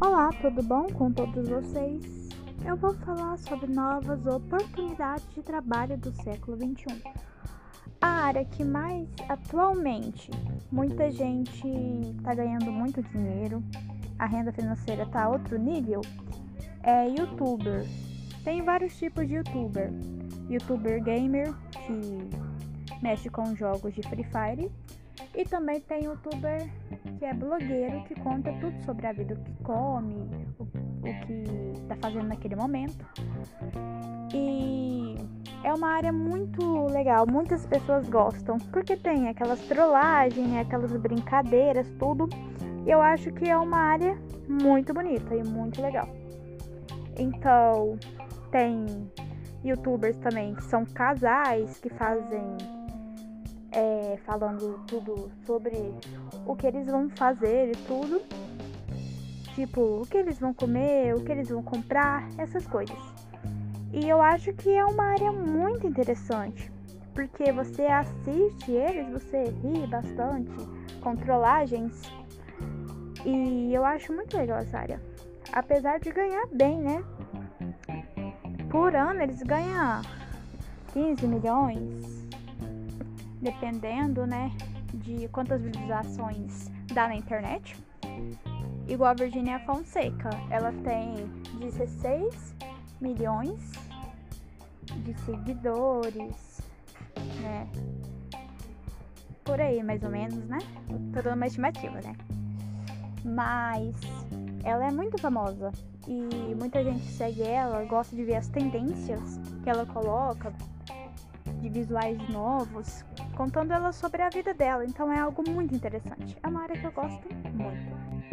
Olá, tudo bom com todos vocês? Eu vou falar sobre novas oportunidades de trabalho do século XXI. A área que mais atualmente muita gente está ganhando muito dinheiro, a renda financeira está a outro nível, é youtuber. Tem vários tipos de youtuber. Youtuber gamer, que mexe com jogos de Free Fire, e também tem youtuber que é blogueiro que conta tudo sobre a vida, o que come, o, o que está fazendo naquele momento. E é uma área muito legal, muitas pessoas gostam, porque tem aquelas trollagens, aquelas brincadeiras, tudo. E eu acho que é uma área muito bonita e muito legal. Então, tem youtubers também que são casais que fazem é, falando tudo sobre o que eles vão fazer e tudo. Tipo, o que eles vão comer, o que eles vão comprar, essas coisas. E eu acho que é uma área muito interessante, porque você assiste eles, você ri bastante, controlagens. E eu acho muito legal essa área. Apesar de ganhar bem, né? Por ano eles ganham 15 milhões, dependendo, né, de quantas visualizações dá na internet. Igual a Virginia Fonseca, ela tem 16 milhões de seguidores, né? Por aí, mais ou menos, né? Tô dando uma estimativa, né? Mas ela é muito famosa e muita gente segue ela, gosta de ver as tendências que ela coloca, de visuais novos, contando ela sobre a vida dela. Então é algo muito interessante. É uma área que eu gosto muito.